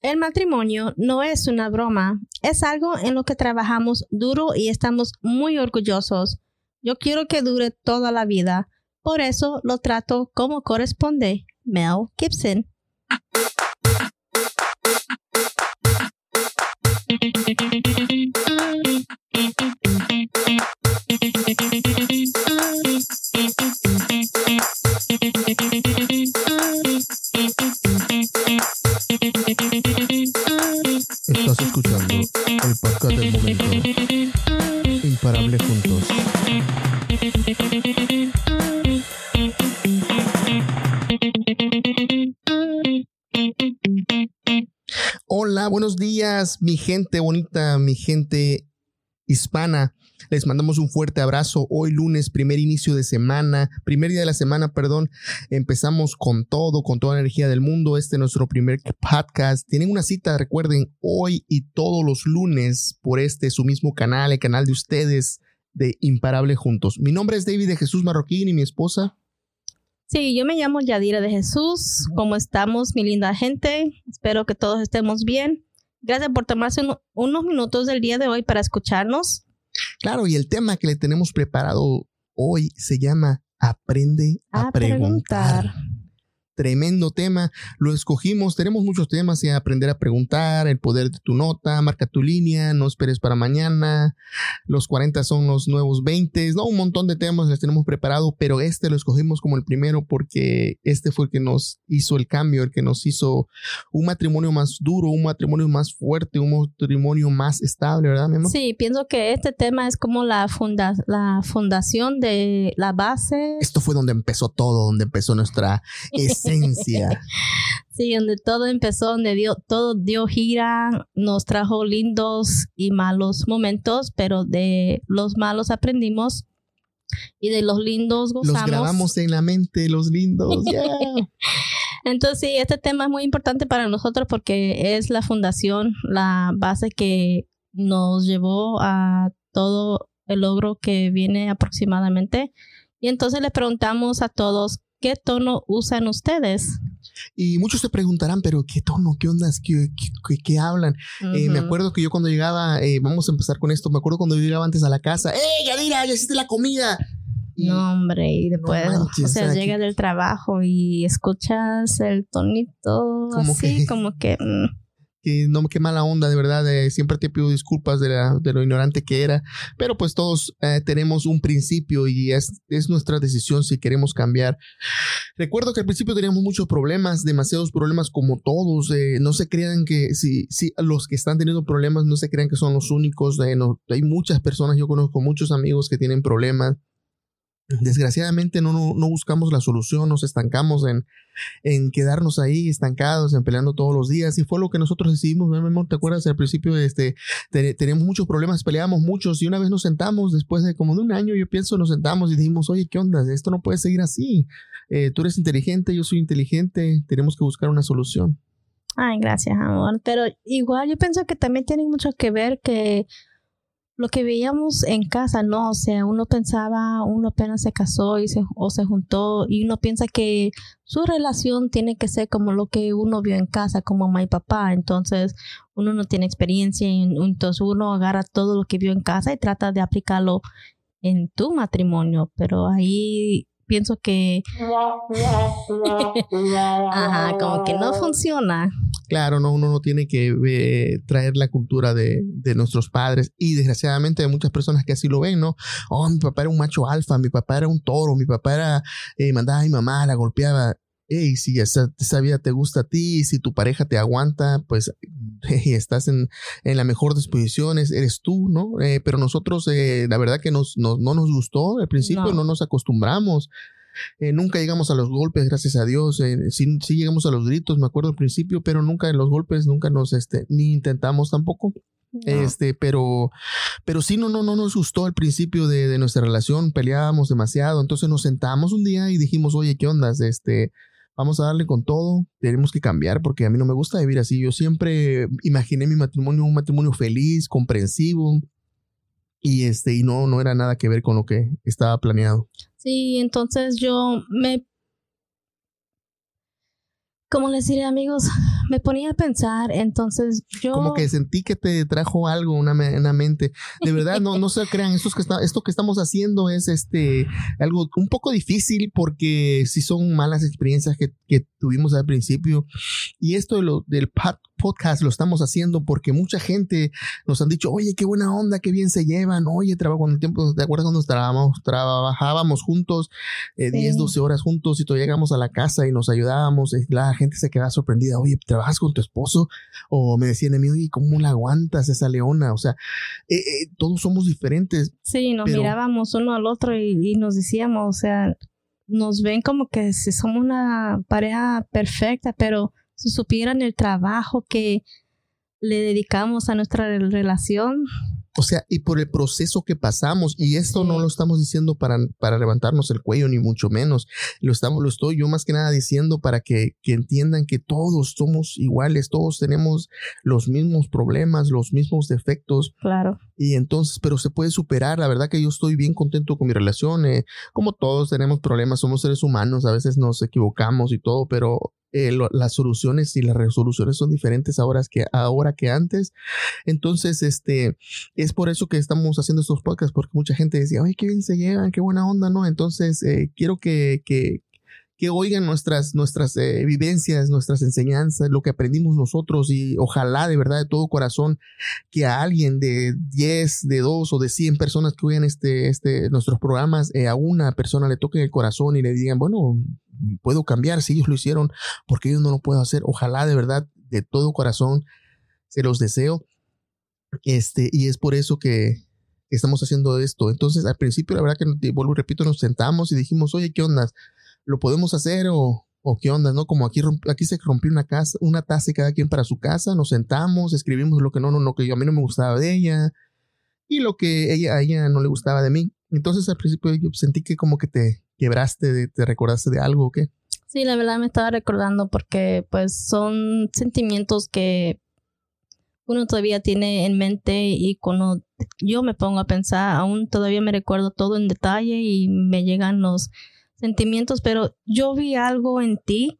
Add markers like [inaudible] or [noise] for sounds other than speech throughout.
El matrimonio no es una broma, es algo en lo que trabajamos duro y estamos muy orgullosos. Yo quiero que dure toda la vida, por eso lo trato como corresponde. Mel Gibson. Escuchando el podcast del momento. Imparable juntos. Hola, buenos días, mi gente bonita, mi gente hispana. Les mandamos un fuerte abrazo. Hoy lunes, primer inicio de semana, primer día de la semana, perdón. Empezamos con todo, con toda la energía del mundo. Este es nuestro primer podcast. Tienen una cita, recuerden, hoy y todos los lunes por este su mismo canal, el canal de ustedes de Imparable Juntos. Mi nombre es David de Jesús Marroquín y mi esposa. Sí, yo me llamo Yadira de Jesús. ¿Cómo estamos, mi linda gente? Espero que todos estemos bien. Gracias por tomarse unos minutos del día de hoy para escucharnos. Claro, y el tema que le tenemos preparado hoy se llama Aprende a, preguntar. Tremendo tema, lo escogimos, tenemos muchos temas, y aprender a preguntar, el poder de tu nota, marca tu línea, no esperes para mañana, los 40 son los nuevos 20, no, un montón de temas les tenemos preparado, pero este lo escogimos como el primero porque este fue el que nos hizo el cambio, el que nos hizo un matrimonio más duro, un matrimonio más fuerte, un matrimonio más estable, ¿verdad, mi amor? Sí, pienso que este tema es como la, funda la fundación de la base. Esto fue donde empezó todo, donde empezó nuestra [laughs] [laughs] Sí, donde todo empezó, donde dio, todo dio gira, nos trajo lindos y malos momentos, pero de los malos aprendimos y de los lindos gozamos. Los grabamos en la mente, los lindos. [laughs] Entonces, sí, este tema es muy importante para nosotros porque es la fundación, la base que nos llevó a todo el logro que viene aproximadamente. Y entonces le preguntamos a todos, ¿qué tono usan ustedes? Y muchos se preguntarán, pero ¿qué tono? ¿Qué ondas? ¿Qué, qué, hablan? Eh, me acuerdo que yo cuando llegaba, eh, vamos a empezar con esto, me acuerdo cuando yo llegaba antes a la casa, ¡Eh, Yadira, ya hiciste la comida! no, hombre, y después, o sea, llega del trabajo y escuchas el tonito así, como que... Mm, que no qué mala onda, de verdad, siempre te pido disculpas de, lo ignorante que era, pero pues todos eh, tenemos un principio y es, es, nuestra decisión si queremos cambiar. Recuerdo que al principio teníamos muchos problemas, demasiados problemas como todos, eh, no se crean que si, si los que están teniendo problemas no se crean que son los únicos, eh, hay muchas personas, yo conozco muchos amigos que tienen problemas Desgraciadamente no, no, buscamos la solución, nos estancamos en, en, quedarnos ahí estancados, en peleando todos los días. Y fue lo que nosotros decidimos, amor, ¿te acuerdas? Al principio este, teníamos muchos problemas, peleábamos muchos y una vez nos sentamos, después de como de un año, yo pienso, nos sentamos y dijimos, oye, ¿qué onda? Esto no puede seguir así. Eh, tú eres inteligente, yo soy inteligente, tenemos que buscar una solución. Ay, gracias, amor. Pero igual yo pienso que también tiene mucho que ver que lo que veíamos en casa, ¿no? O sea, uno pensaba, uno apenas se casó y se, o se juntó y uno piensa que su relación tiene que ser como lo que uno vio en casa, como mamá y papá. Entonces, uno no tiene experiencia, entonces uno agarra todo lo que vio en casa y trata de aplicarlo en tu matrimonio, pero ahí pienso que [laughs] Ajá, como que no funciona. Claro, no, uno no tiene que eh, traer la cultura de, de, nuestros padres y desgraciadamente hay muchas personas que así lo ven, ¿no? Oh, mi papá era un macho alfa, mi papá era un toro, mi papá era, eh, mandaba a mi mamá, la golpeaba. Hey, si esa, esa, vida te gusta a ti, si tu pareja te aguanta, pues [laughs] hey, estás en, en la mejor disposición, eres tú, ¿no? Eh, pero nosotros, eh, la verdad que nos, no nos gustó, al principio no, nos acostumbramos. Eh, nunca llegamos a los golpes, gracias a Dios. Eh, sí, sí, llegamos a los gritos, me acuerdo al principio, pero nunca en los golpes, nunca nos, este, ni intentamos tampoco. Este, pero, pero sí, no, no, no nos gustó al principio de, de, nuestra relación, peleábamos demasiado. Entonces nos sentamos un día y dijimos, oye, ¿qué onda? Este, vamos a darle con todo, tenemos que cambiar porque a mí no me gusta vivir así. Yo siempre imaginé mi matrimonio un matrimonio feliz, comprensivo y este y no no era nada que ver con lo que estaba planeado. Sí, entonces yo me como les diré amigos, [sighs] me ponía a pensar, entonces yo... Como que sentí que te trajo algo una, una mente. De verdad, no, no se [laughs] crean, esto que, está, esto que estamos haciendo es este algo un poco difícil porque si son malas experiencias que, que tuvimos al principio. Y esto de lo, del podcast lo estamos haciendo porque mucha gente nos han dicho, oye, qué buena onda, qué bien se llevan, oye, trabajo con el tiempo, ¿te acuerdas cuando trabajábamos, trabajábamos juntos, eh, 10, 12 horas juntos y todavía llegamos a la casa y nos ayudábamos? La gente se queda sorprendida, oye, ¿trabajas con tu esposo? O me decían a mí, oye, ¿cómo la aguantas esa leona? O sea, eh, eh, todos somos diferentes. Sí, nos mirábamos uno al otro y, y nos decíamos, o sea, nos ven como que si somos una pareja perfecta, pero si supieran el trabajo que le dedicamos a nuestra relación, o sea, y por el proceso que pasamos, y esto no lo estamos diciendo para, para levantarnos el cuello, ni mucho menos. Lo, estamos, lo estoy yo más que nada diciendo para que, que entiendan que todos somos iguales, todos tenemos los mismos problemas, los mismos defectos. Claro. Y entonces, pero se puede superar. La verdad que yo estoy bien contento con mi relación. Eh, como todos tenemos problemas, somos seres humanos, a veces nos equivocamos y todo, pero eh, las soluciones y las resoluciones son diferentes ahora que, ahora que antes. Entonces, este, es por eso que estamos haciendo estos podcasts, porque mucha gente decía, ay, qué bien se llevan, qué buena onda, ¿no? Entonces, eh, quiero que, que, oigan nuestras, nuestras eh, vivencias, nuestras enseñanzas, lo que aprendimos nosotros y ojalá de verdad de todo corazón que a alguien de 10, de 2 o de 100 personas que oigan este, este, nuestros programas, a una persona le toque el corazón y le digan, bueno, puedo cambiar si ellos lo hicieron, porque yo no lo puedo hacer. Ojalá de verdad, de todo corazón, se los deseo. Este, y es por eso que estamos haciendo esto. Entonces, al principio, la verdad que, vuelvo y repito, nos sentamos y dijimos, oye, ¿qué onda? ¿Lo podemos hacer o, o qué onda? ¿No? Como aquí, aquí se rompió una, casa, una taza y cada quien para su casa, nos sentamos, escribimos lo que no, no, no, que yo, a mí no me gustaba de ella y lo que ella, a ella no le gustaba de mí. Entonces, al principio yo sentí que como que te, quebraste, te recordaste de algo o qué? Sí, la verdad me estaba recordando porque pues son sentimientos que uno todavía tiene en mente y cuando yo me pongo a pensar, aún todavía me recuerdo todo en detalle y me llegan los sentimientos, pero yo vi algo en ti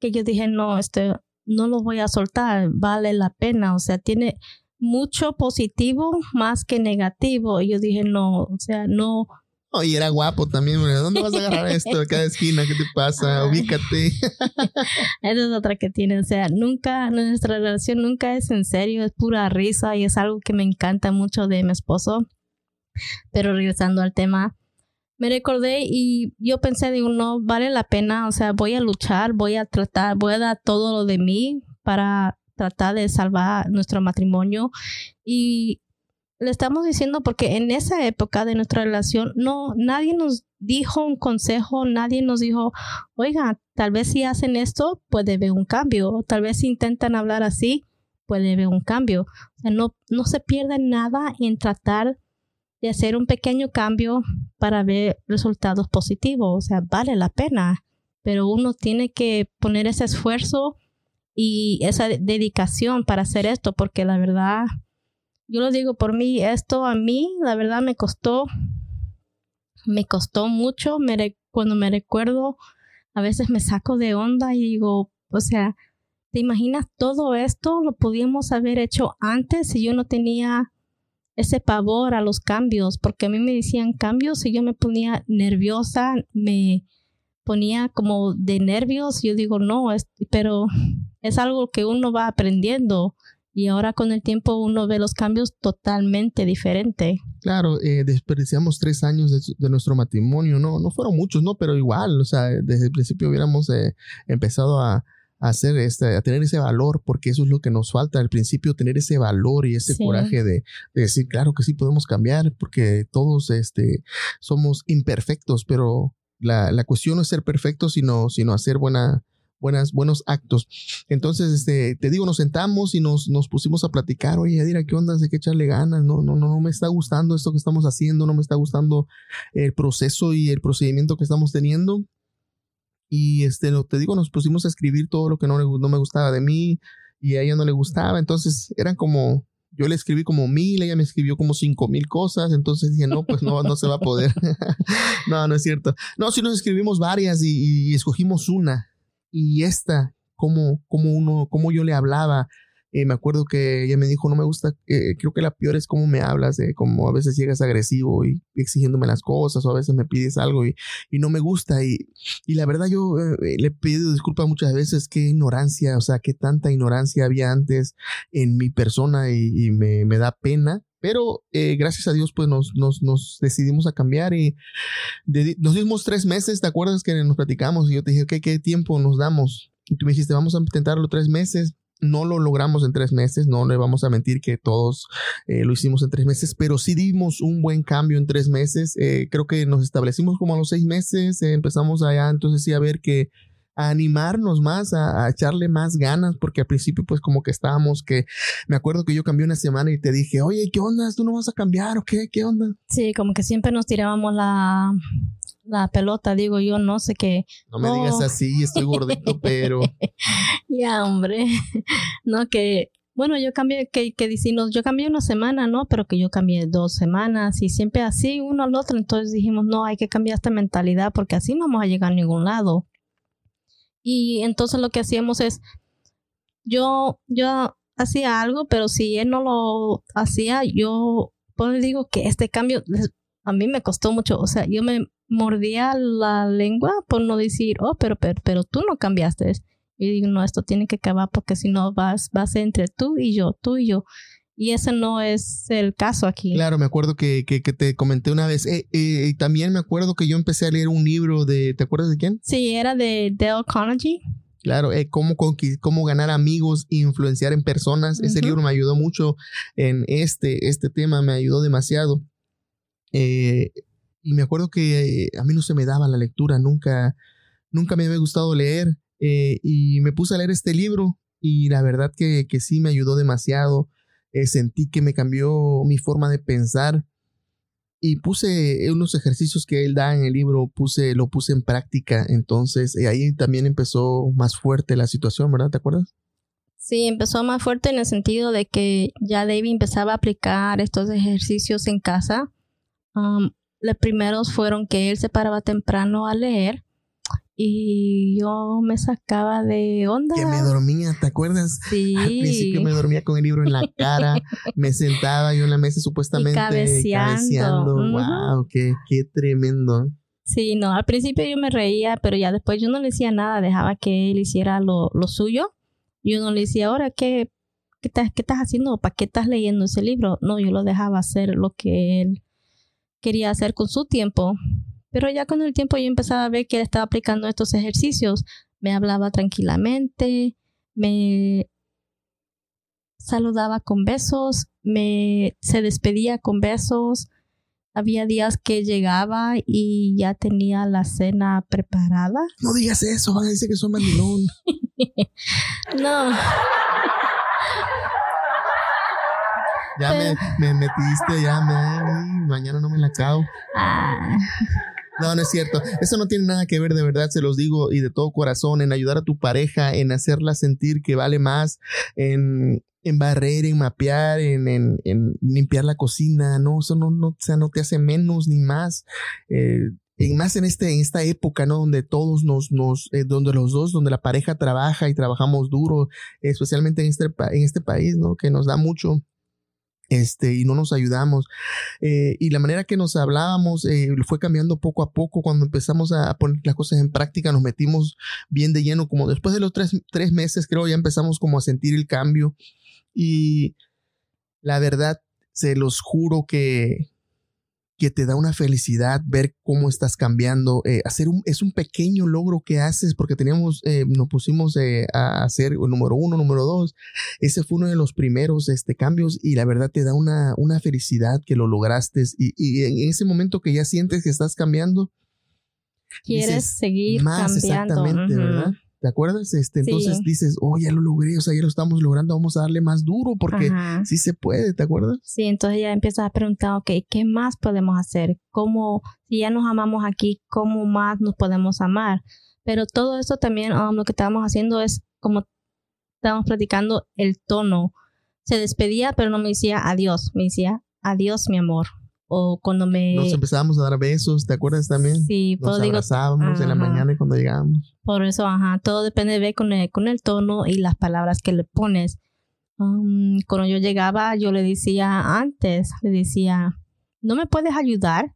que yo dije, no, este, no lo voy a soltar, vale la pena, o sea, tiene mucho positivo más que negativo. Y yo dije, no, o sea, no, y era guapo también, ¿dónde vas a agarrar [laughs] esto de cada esquina? ¿Qué te pasa? Ubícate. [laughs] Esa es otra que tiene, o sea, nunca, nuestra relación nunca es en serio, es pura risa y es algo que me encanta mucho de mi esposo. Pero regresando al tema, me recordé y yo pensé, digo, no, vale la pena, o sea, voy a luchar, voy a tratar, voy a dar todo lo de mí para tratar de salvar nuestro matrimonio. Y le estamos diciendo porque en esa época de nuestra relación no nadie nos dijo un consejo, nadie nos dijo, "Oiga, tal vez si hacen esto puede haber un cambio, o tal vez si intentan hablar así puede haber un cambio." O sea, no no se pierde nada en tratar de hacer un pequeño cambio para ver resultados positivos, o sea, vale la pena, pero uno tiene que poner ese esfuerzo y esa dedicación para hacer esto porque la verdad yo lo digo por mí, esto a mí, la verdad, me costó, me costó mucho. Me, cuando me recuerdo, a veces me saco de onda y digo, o sea, ¿te imaginas todo esto? Lo podíamos haber hecho antes si yo no tenía ese pavor a los cambios, porque a mí me decían cambios y yo me ponía nerviosa, me ponía como de nervios. Yo digo, no, es, pero es algo que uno va aprendiendo y ahora con el tiempo uno ve los cambios totalmente diferente. Claro, eh, desperdiciamos tres años de, nuestro matrimonio, no, no fueron muchos, ¿no? Pero igual, o sea, desde el principio hubiéramos eh, empezado a, hacer este, a tener ese valor, porque eso es lo que nos falta al principio, tener ese valor y ese coraje de, decir, claro que sí podemos cambiar, porque todos este, somos imperfectos, pero la, la cuestión no es ser perfectos, sino, sino hacer buena, buenas, buenos actos. Entonces, este, te digo, nos sentamos y nos, nos pusimos a platicar, oye, Adira, ¿qué onda? Hay que echarle ganas, no, no, no, no me está gustando esto que estamos haciendo, no me está gustando el proceso y el procedimiento que estamos teniendo. Y este, te digo, nos pusimos a escribir todo lo que no, no me gustaba de mí y a ella no le gustaba. Entonces, eran como, yo le escribí como mil, ella me escribió como cinco mil cosas, entonces dije, no, pues no, no se va a poder. [laughs] no, no es cierto. No, sí nos escribimos varias y escogimos una y esta cómo, cómo uno, cómo yo le hablaba. Eh, me acuerdo que ella me dijo, no me gusta, eh, creo que la peor es cómo me hablas, de cómo a veces llegas agresivo y, exigiéndome las cosas, o a veces me pides algo y, y no me gusta. Y, y la verdad yo eh, le he pedido disculpas muchas veces, qué ignorancia, o sea, qué tanta ignorancia había antes en mi persona y, me, me, da pena. Pero gracias a Dios, pues nos, nos, nos decidimos a cambiar y nos dimos tres meses, ¿te acuerdas que nos platicamos? Y yo te dije, ¿qué, qué tiempo nos damos? Y tú me dijiste, vamos a intentarlo tres meses no lo logramos en tres meses, no le vamos a mentir que todos eh, lo hicimos en tres meses, pero sí dimos un buen cambio en tres meses. Eh, creo que nos establecimos como a los seis meses, eh, empezamos allá entonces sí a ver que a animarnos más, a, echarle más ganas, porque al principio pues como que estábamos, que me acuerdo que yo cambié una semana y te dije, oye, ¿qué onda? ¿Tú no vas a cambiar o qué? ¿Qué onda? Sí, como que siempre nos tirábamos la, la pelota, digo yo, no sé qué. No me digas así, estoy gordito, pero... [laughs] ya, hombre. [laughs] no, que, bueno, yo cambié, que, que decimos, yo cambié una semana, ¿no? Pero que yo cambié dos semanas y siempre así, uno al otro. Entonces dijimos, no, hay que cambiar esta mentalidad porque así no vamos a llegar a ningún lado. Y entonces lo que hacíamos es, yo, yo hacía algo, pero si él no lo hacía, yo pues digo que este cambio a mí me costó mucho, o sea, yo me mordía la lengua por no decir, oh, pero, pero, pero tú no cambiaste. Y digo, no, esto tiene que acabar porque si no vas, vas entre tú y yo, tú y yo. Y ese no es el caso aquí. Claro, me acuerdo que, que, te comenté una vez. Eh, eh, y también me acuerdo que yo empecé a leer un libro de, ¿te acuerdas de quién? Sí, era de Dale Carnegie. Claro, eh, cómo, cómo ganar amigos influenciar en personas. Ese libro me ayudó mucho en este, este tema, me ayudó demasiado. Eh, y me acuerdo que a mí no se me daba la lectura, nunca, nunca me había gustado leer. Eh, y me puse a leer este libro y la verdad que, que sí me ayudó demasiado. Eh, sentí que me cambió mi forma de pensar y puse unos ejercicios que él da en el libro, puse, lo puse en práctica. Entonces eh, ahí también empezó más fuerte la situación, ¿verdad? ¿Te acuerdas? Sí, empezó más fuerte en el sentido de que ya David empezaba a aplicar estos ejercicios en casa. Um, los primeros fueron que él se paraba temprano a leer y yo me sacaba de onda. Que me dormía, ¿te acuerdas? Sí. [laughs] Al principio me dormía con el libro en la cara, me sentaba yo en la mesa supuestamente cabeceando. Wow, qué, qué tremendo. Sí, no, al principio yo me reía, pero ya después yo no le decía nada, dejaba que él hiciera lo, lo suyo. Yo no le decía, ahora, ¿qué, qué, estás, qué estás haciendo? ¿Para qué estás leyendo ese libro? No, yo lo dejaba hacer lo que él quería hacer con su tiempo. Pero ya con el tiempo yo empezaba a ver que él estaba aplicando estos ejercicios. Me hablaba tranquilamente, me saludaba con besos, me se despedía con besos. Había días que llegaba y ya tenía la cena preparada. No digas eso, van a decir que son mandilón. [laughs] no. Ya me, me, metiste, ya me, mañana no me la cago. Ah. No, no es cierto. Eso no tiene nada que ver, de verdad, se los digo y de todo corazón, en ayudar a tu pareja, en hacerla sentir que vale más, en, en barrer, en mapear, en, en, en, limpiar la cocina. No, eso no, no, o sea, no te hace menos ni más. Eh, y más en este en esta época no donde todos nos nos eh, donde los dos donde la pareja trabaja y trabajamos duro especialmente en este en este país no que nos da mucho este, y no nos ayudamos. Eh, y la manera que nos hablábamos eh, fue cambiando poco a poco. Cuando empezamos a poner las cosas en práctica, nos metimos bien de lleno. Como después de los tres, tres meses, creo, ya empezamos como a sentir el cambio. Y la verdad, se los juro que, que te da una felicidad ver cómo estás cambiando. Eh, hacer un, es un pequeño logro que haces porque teníamos, eh, nos pusimos eh, a hacer el número uno, número dos. Ese fue uno de los primeros este, cambios y la verdad te da una, una felicidad que lo lograste y, y en ese momento que ya sientes que estás cambiando. Quieres seguir más Exactamente, ¿verdad? ¿Te acuerdas? Este, entonces dices, oh, ya lo logré, o sea, ya lo estamos logrando, vamos a darle más duro porque sí se puede, ¿te acuerdas? Sí, entonces ya empiezas a preguntar, ok, ¿qué más podemos hacer? ¿Cómo, si ya nos amamos aquí, cómo más nos podemos amar? Pero todo esto también, um, lo que estábamos haciendo es como estábamos platicando el tono. Se despedía, pero no me decía adiós, me decía adiós, mi amor o cuando me... Nos empezábamos a dar besos, ¿te acuerdas también? Sí, Nos digo, abrazábamos en la mañana y cuando llegábamos. por eso, ajá, todo depende de con el, con el tono y las palabras que le pones. Um, cuando yo llegaba, yo le decía antes, le decía, ¿no me puedes ayudar?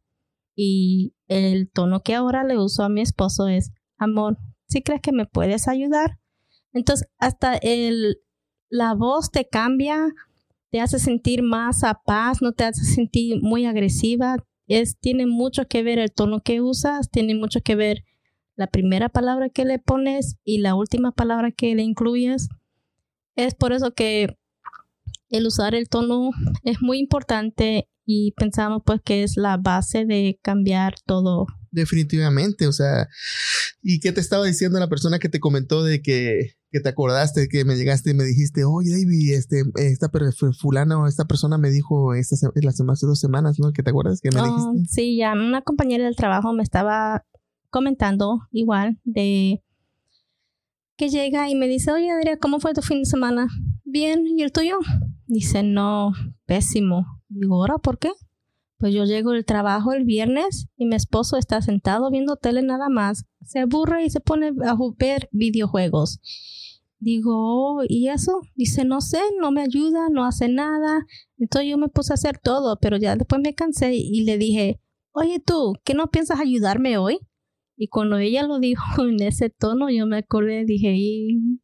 Y el tono que ahora le uso a mi esposo es, amor, ¿sí crees que me puedes ayudar? Entonces, hasta el, la voz te cambia, te hace sentir más a paz, no te hace sentir muy agresiva. Es, tiene mucho que ver el tono que usas, tiene mucho que ver la primera palabra que le pones y la última palabra que le incluyes. Es por eso que el usar el tono es muy importante y pensamos pues que es la base de cambiar todo. Definitivamente, o sea, ¿y qué te estaba diciendo la persona que te comentó de que, que te acordaste, que me llegaste y me dijiste, oye David, este, esta fulana o esta persona me dijo esta, la sema- hace dos semanas, ¿no? ¿Que te acuerdas que me Oh, dijiste? sí, ya una compañera del trabajo me estaba comentando igual de que llega y me dice, oye Adriana, ¿cómo fue tu fin de semana? Bien, ¿y el tuyo? Dice, no, pésimo. Digo, ¿ahora por qué? Pues yo llego del trabajo el viernes y mi esposo está sentado viendo tele nada más. Se aburre y se pone a ver videojuegos. Digo, "Oh, ¿y eso? Dice, no sé, no me ayuda, no hace nada. Entonces yo me puse a hacer todo, pero ya después me cansé y le dije, oye tú, ¿qué no piensas ayudarme hoy? Y cuando ella lo dijo [laughs] en ese tono, yo me acordé, dije, y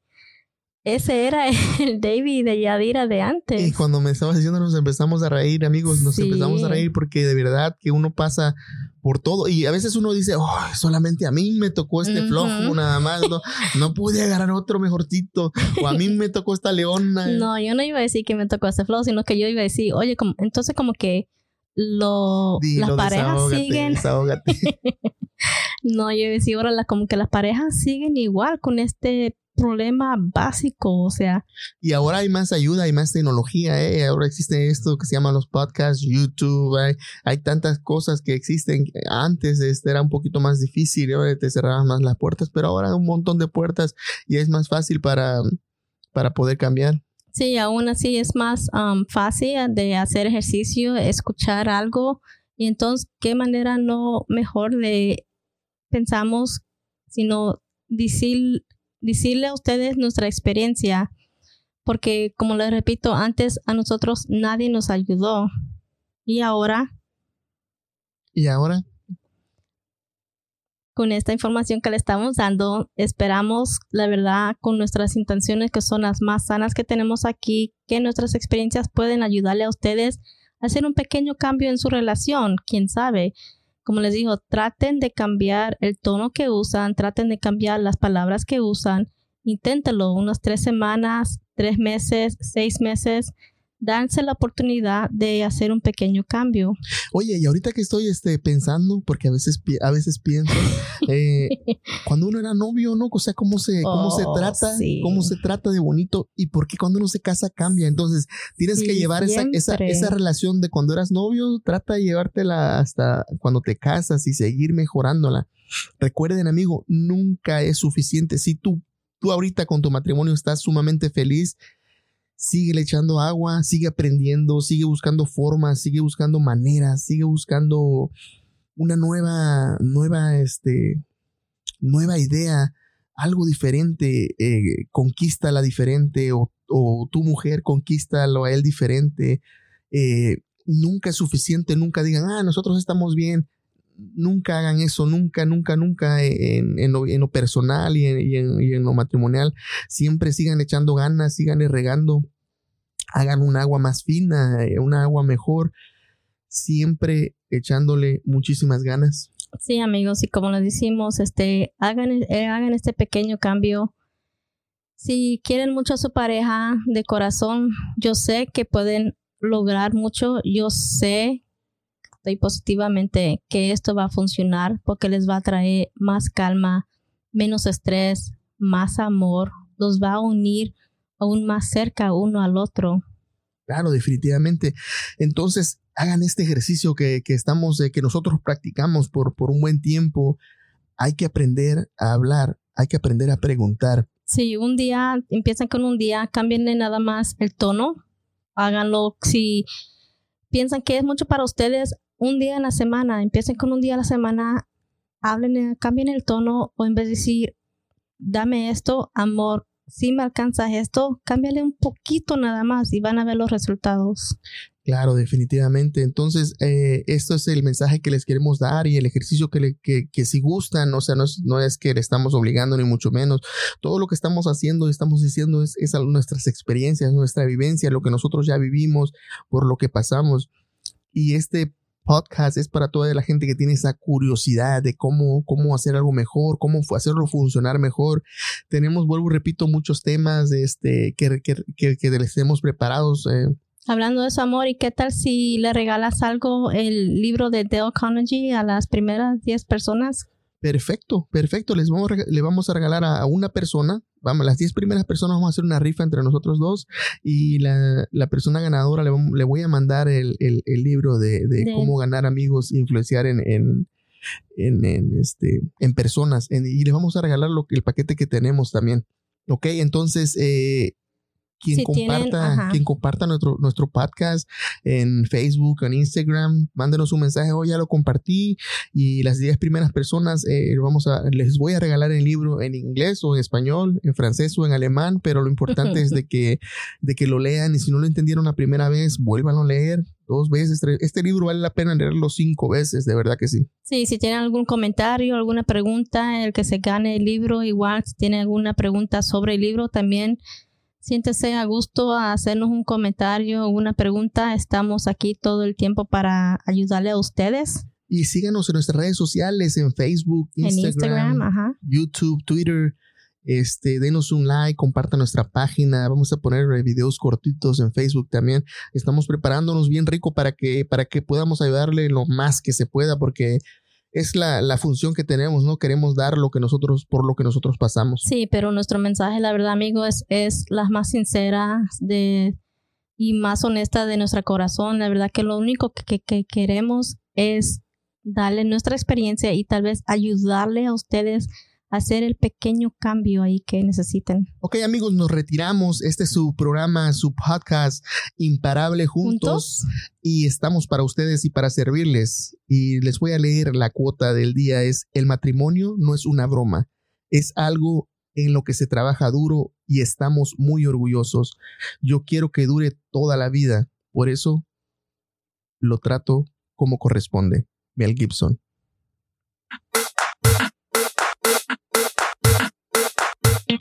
ese era [laughs] el David de Yadira de antes. Y cuando me estabas diciendo nos empezamos a reír, amigos, nos Sí. empezamos a reír porque de verdad que uno pasa por todo y a veces uno dice, oh, solamente a mí me tocó este Ujú. flojo nada más, no, no pude agarrar otro mejorcito o a mí me tocó esta leona. [laughs] No, yo no iba a decir que me tocó ese flow, sino que yo iba a decir, oye, como, entonces como que lo, Dilo, las parejas desahógate, siguen, desahógate. [laughs] no, yo iba a decir, ahora como que las parejas siguen igual con este problema básico, o sea, Y ahora hay más ayuda, hay más tecnología, ¿eh? Ahora existe esto que se llama los podcasts, YouTube, hay, hay tantas cosas que existen. Antes este, era un poquito más difícil, ahora te cerraban más las puertas, pero ahora hay un montón de puertas y es más fácil para, para poder cambiar. Sí, aún así es más um, fácil de hacer ejercicio, escuchar algo. Y entonces, ¿qué manera no mejor de pensamos, sino decir, decirle a ustedes nuestra experiencia? Porque, como les repito, antes a nosotros nadie nos ayudó. Y ahora, Y ahora, con esta información que le estamos dando, esperamos, la verdad, con nuestras intenciones que son las más sanas que tenemos aquí, que nuestras experiencias pueden ayudarle a ustedes a hacer un pequeño cambio en su relación, quién sabe. Como les digo, traten de cambiar el tono que usan, traten de cambiar las palabras que usan, inténtelo unas tres semanas, tres meses, seis meses, danse la oportunidad de hacer un pequeño cambio. oye, y ahorita que estoy este, pensando, porque a veces, a veces pienso, eh, [laughs] cuando uno era novio, ¿no? O sea, cómo se, cómo se Oh, trata, sí. cómo se trata de bonito y por qué cuando uno se casa cambia. Entonces, tienes que llevar esa, esa, esa relación de cuando eras novio, trata de llevártela hasta cuando te casas y seguir mejorándola. Recuerden, amigo, nunca es suficiente. Si tú, tú ahorita con tu matrimonio estás sumamente feliz, sigue echando agua, sigue aprendiendo, sigue buscando formas, sigue buscando maneras, sigue buscando una nueva, nueva, este, nueva idea, algo diferente, eh, conquístala diferente o, tu mujer conquístalo a él diferente. Eh, nunca es suficiente, nunca digan, ah, nosotros estamos bien. Nunca hagan eso, nunca, nunca, nunca en, en lo, en lo personal y en, y en- lo matrimonial. Siempre sigan echando ganas, sigan regando, hagan un agua más fina, eh, una agua mejor, siempre echándole muchísimas ganas. Sí, amigos, y como les decimos, este, hagan, eh, hagan este pequeño cambio. Si quieren mucho a su pareja de corazón, yo sé que pueden lograr mucho. Yo sé, estoy positivamente, que esto va a funcionar porque les va a traer más calma, menos estrés, más amor, los va a unir aún más cerca uno al otro. Claro, definitivamente. Entonces, hagan este ejercicio que, que estamos, eh, que nosotros practicamos por, por un buen tiempo. Hay que aprender a hablar, hay que aprender a preguntar. Si un día empiezan con un día, cámbienle nada más el tono. Háganlo. Si piensan que es mucho para ustedes, un día en la semana, empiecen con un día a la semana, hablen, cambien el tono o en vez de decir, dame esto, amor, si me alcanzas esto, cámbiale un poquito nada más y van a ver los resultados. Claro, definitivamente. Entonces, eh, esto es el mensaje que les queremos dar y el ejercicio que, que, si gustan, o sea, no es, no es, que le estamos obligando ni mucho menos. Todo lo que estamos haciendo y estamos diciendo es, es nuestras experiencias, nuestra vivencia, lo que nosotros ya vivimos, por lo que pasamos. Y este podcast es para toda la gente que tiene esa curiosidad de cómo, cómo hacer algo mejor, cómo hacerlo funcionar mejor. Tenemos, vuelvo repito, muchos temas este, que, que, que, les hemos preparados. Eh, Hablando de eso, amor, ¿y qué tal si le regalas algo, el libro de Dale Carnegie a las primeras 10 personas? Perfecto, perfecto. Les vamos, le vamos a regalar a, una persona. Vamos, las 10 primeras personas vamos a hacer una rifa entre nosotros dos. Y la, la persona ganadora le, le, voy a mandar el, el, el libro de, de, cómo ganar amigos e influenciar en, en, en, en, este, en personas. y les vamos a regalar lo, el paquete que tenemos también. Ok, entonces eh, quien comparta, quien comparta nuestro, nuestro podcast en Facebook, en Instagram, mándenos un mensaje, hoy ya lo compartí y las 10 primeras personas eh, vamos a, les voy a regalar el libro en inglés o en español, en francés o en alemán, pero lo importante es de [laughs] que, de que lo lean y si no lo entendieron la primera vez, vuelvan a leer dos veces, Este libro vale la pena leerlo cinco veces, de verdad que sí. Sí, si tienen algún comentario, alguna pregunta, el que se gane el libro, igual si tienen alguna pregunta sobre el libro, también Siéntese a gusto a hacernos un comentario o una pregunta. Estamos aquí todo el tiempo para ayudarle a ustedes. Y síganos en nuestras redes sociales, en Facebook, Instagram, YouTube, Twitter. Este, denos un like, compartan nuestra página. Vamos a poner videos cortitos en Facebook también. Estamos preparándonos bien rico para que, para que podamos ayudarle lo más que se pueda, porque es la, la, función que tenemos, ¿no? Queremos dar lo que nosotros, por lo que nosotros pasamos. Sí, pero nuestro mensaje, la verdad, amigo, es, es la más sincera de, y más honesta de nuestro corazón. La verdad que lo único que, que queremos es darle nuestra experiencia y tal vez ayudarle a ustedes hacer el pequeño cambio ahí que necesiten. Ok amigos, nos retiramos. Este es su programa, su podcast Imparable Juntos, y estamos para ustedes y para servirles. Y les voy a leer la cuota del día. Es el matrimonio no es una broma, es algo en lo que se trabaja duro y estamos muy orgullosos. Yo quiero que dure toda la vida, por eso lo trato como corresponde. Mel Gibson.